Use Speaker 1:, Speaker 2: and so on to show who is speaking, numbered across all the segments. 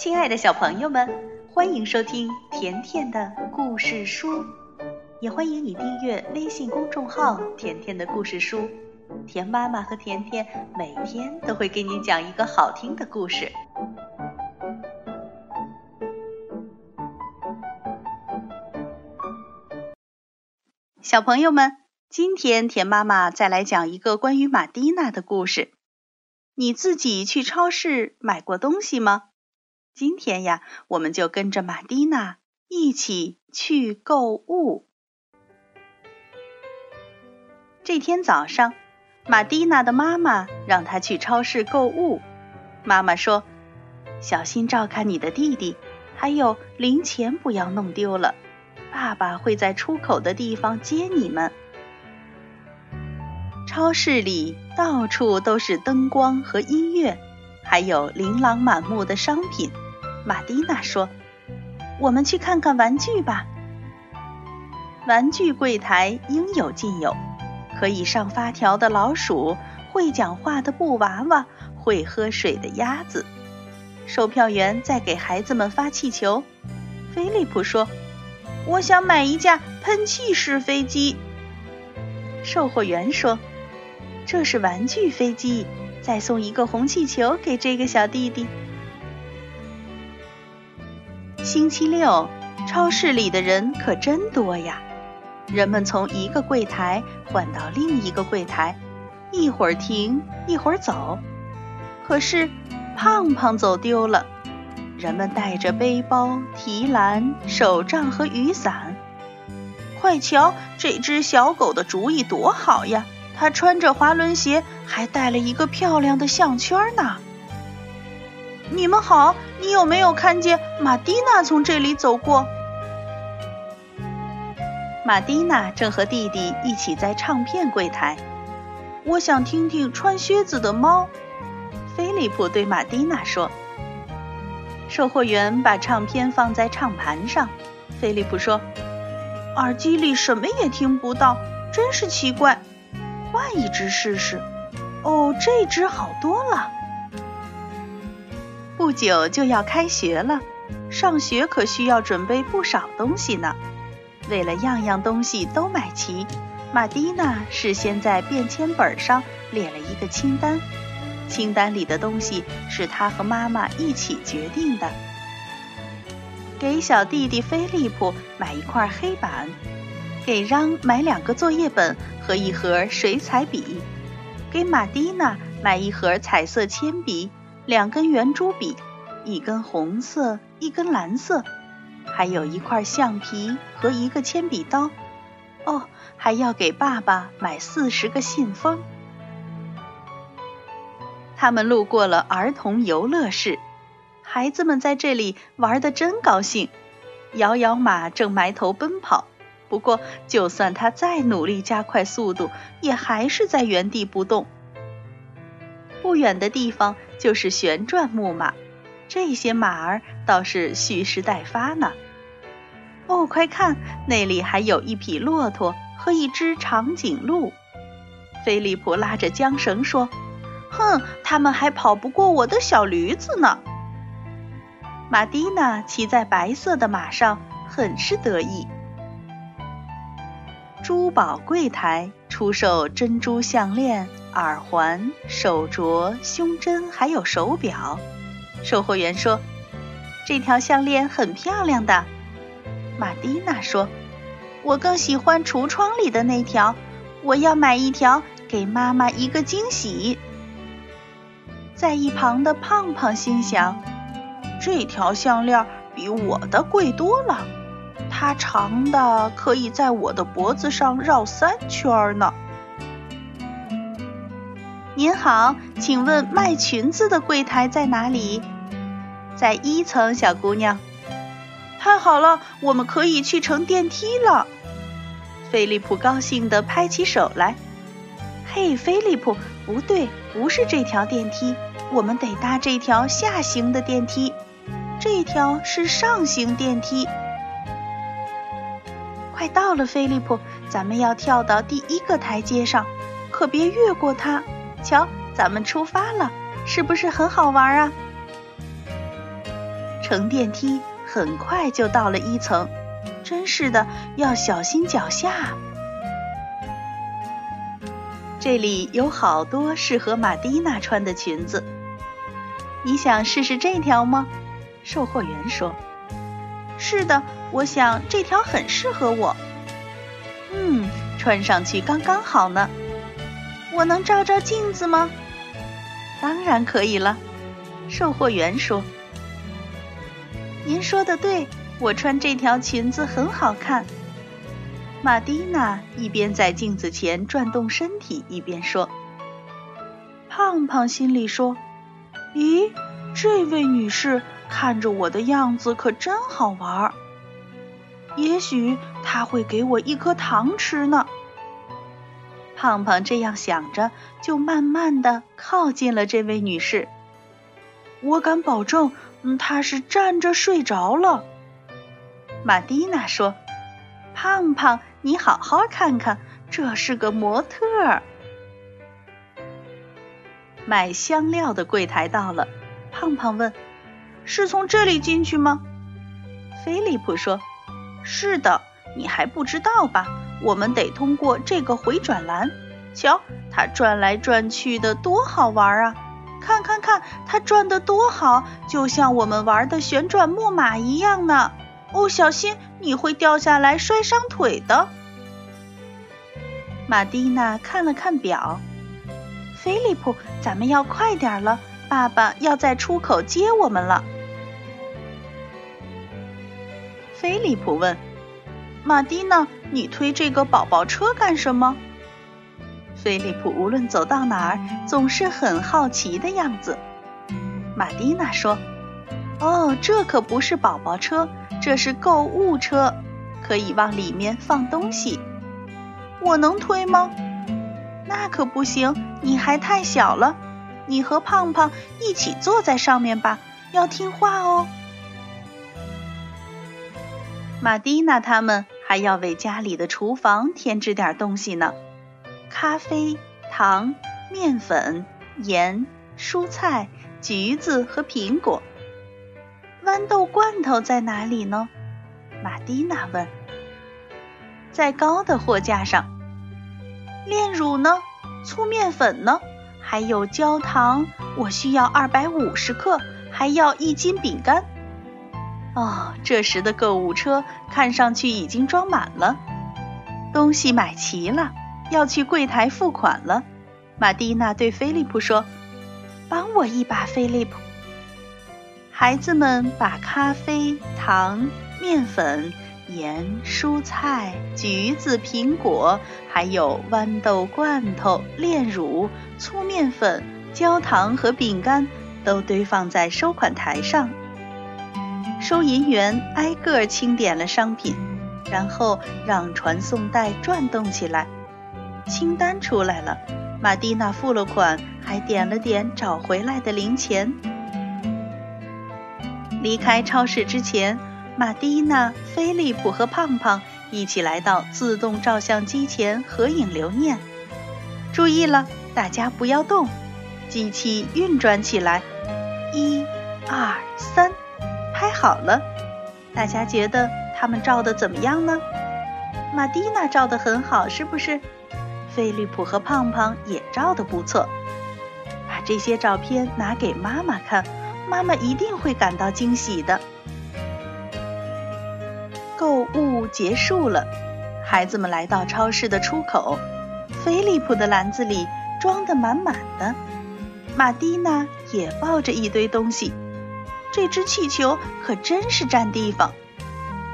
Speaker 1: 亲爱的小朋友们，欢迎收听甜甜的故事书，也欢迎你订阅微信公众号“甜甜的故事书”。甜妈妈和甜甜每天都会给你讲一个好听的故事。小朋友们，今天甜妈妈再来讲一个关于玛蒂娜的故事。你自己去超市买过东西吗？今天呀，我们就跟着玛蒂娜一起去购物。这天早上，玛蒂娜的妈妈让她去超市购物。妈妈说：“小心照看你的弟弟，还有零钱不要弄丢了。爸爸会在出口的地方接你们。”超市里到处都是灯光和音乐。还有琳琅满目的商品，玛蒂娜说：“我们去看看玩具吧。”玩具柜台应有尽有，可以上发条的老鼠，会讲话的布娃娃，会喝水的鸭子。售票员在给孩子们发气球。菲利普说：“我想买一架喷气式飞机。”售货员说：“这是玩具飞机。”再送一个红气球给这个小弟弟。星期六，超市里的人可真多呀！人们从一个柜台换到另一个柜台，一会儿停，一会儿走。可是，胖胖走丢了。人们带着背包、提篮、手杖和雨伞。快瞧，这只小狗的主意多好呀！他穿着滑轮鞋，还戴了一个漂亮的项圈呢。你们好，你有没有看见玛蒂娜从这里走过？玛蒂娜正和弟弟一起在唱片柜台。我想听听穿靴子的猫。菲利普对玛蒂娜说。售货员把唱片放在唱盘上。菲利普说：“耳机里什么也听不到，真是奇怪。”换一只试试。哦，这只好多了。不久就要开学了，上学可需要准备不少东西呢。为了样样东西都买齐，玛蒂娜事先在便签本上列了一个清单。清单里的东西是她和妈妈一起决定的：给小弟弟菲利普买一块黑板。给让买两个作业本和一盒水彩笔，给玛蒂娜买一盒彩色铅笔、两根圆珠笔，一根红色，一根蓝色，还有一块橡皮和一个铅笔刀。哦，还要给爸爸买四十个信封。他们路过了儿童游乐室，孩子们在这里玩的真高兴。摇摇马正埋头奔跑。不过，就算他再努力加快速度，也还是在原地不动。不远的地方就是旋转木马，这些马儿倒是蓄势待发呢。哦，快看，那里还有一匹骆驼和一只长颈鹿。菲利普拉着缰绳说：“哼，他们还跑不过我的小驴子呢。”玛蒂娜骑在白色的马上，很是得意。珠宝柜台出售珍珠项链、耳环、手镯、胸针，还有手表。售货员说：“这条项链很漂亮的。”玛蒂娜说：“我更喜欢橱窗里的那条，我要买一条，给妈妈一个惊喜。”在一旁的胖胖心想：“这条项链比我的贵多了。”它长的可以在我的脖子上绕三圈呢。您好，请问卖裙子的柜台在哪里？在一层，小姑娘。太好了，我们可以去乘电梯了。菲利普高兴地拍起手来。嘿，菲利普，不对，不是这条电梯，我们得搭这条下行的电梯。这条是上行电梯。快到了，菲利普，咱们要跳到第一个台阶上，可别越过它。瞧，咱们出发了，是不是很好玩啊？乘电梯很快就到了一层，真是的，要小心脚下。这里有好多适合玛蒂娜穿的裙子，你想试试这条吗？售货员说：“是的，我想这条很适合我。嗯，穿上去刚刚好呢。我能照照镜子吗？当然可以了。”售货员说：“您说的对，我穿这条裙子很好看。”玛蒂娜一边在镜子前转动身体，一边说：“胖胖心里说，咦，这位女士看着我的样子可真好玩儿，也许他会给我一颗糖吃呢。”胖胖这样想着，就慢慢的靠近了这位女士。我敢保证，她是站着睡着了。玛蒂娜说：“胖胖。”你好好看看，这是个模特儿。买香料的柜台到了，胖胖问：“是从这里进去吗？”菲利普说：“是的，你还不知道吧？我们得通过这个回转栏。瞧，它转来转去的，多好玩啊！看看看，它转的多好，就像我们玩的旋转木马一样呢。哦，小心！”你会掉下来摔伤腿的。玛蒂娜看了看表，菲利普，咱们要快点了，爸爸要在出口接我们了。菲利普问：“马蒂娜，你推这个宝宝车干什么？”菲利普无论走到哪儿，总是很好奇的样子。马蒂娜说：“哦，这可不是宝宝车。”这是购物车，可以往里面放东西。我能推吗？那可不行，你还太小了。你和胖胖一起坐在上面吧，要听话哦。玛蒂娜他们还要为家里的厨房添置点东西呢：咖啡、糖、面粉、盐、蔬菜、橘子和苹果。豌豆罐头在哪里呢？玛蒂娜问。在高的货架上。炼乳呢？粗面粉呢？还有焦糖，我需要二百五十克，还要一斤饼干。哦，这时的购物车看上去已经装满了，东西买齐了，要去柜台付款了。玛蒂娜对菲利普说：“帮我一把，菲利普。”孩子们把咖啡、糖、面粉、盐、蔬菜、橘子、苹果，还有豌豆罐头、炼乳、粗面粉、焦糖和饼干都堆放在收款台上。收银员挨个清点了商品，然后让传送带转动起来。清单出来了，玛蒂娜付了款，还点了点找回来的零钱。离开超市之前，玛蒂娜、菲利普和胖胖一起来到自动照相机前合影留念。注意了，大家不要动，机器运转起来。一、二、三，拍好了。大家觉得他们照的怎么样呢？马蒂娜照的很好，是不是？菲利普和胖胖也照的不错。把这些照片拿给妈妈看。妈妈一定会感到惊喜的。购物结束了，孩子们来到超市的出口。菲利普的篮子里装得满满的，马蒂娜也抱着一堆东西。这只气球可真是占地方。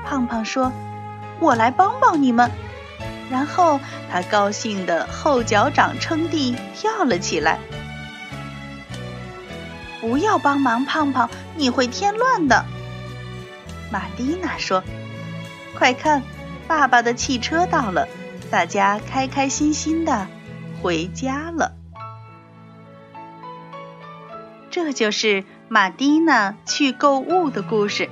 Speaker 1: 胖胖说：“我来帮帮你们。”然后他高兴的后脚掌撑地跳了起来。不要帮忙，胖胖，你会添乱的。玛蒂娜说：“快看，爸爸的汽车到了，大家开开心心的回家了。”这就是玛蒂娜去购物的故事。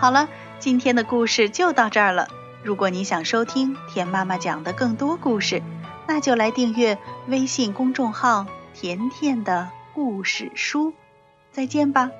Speaker 1: 好了，今天的故事就到这儿了。如果你想收听田妈妈讲的更多故事，那就来订阅微信公众号“甜甜的”。故事书，再见吧。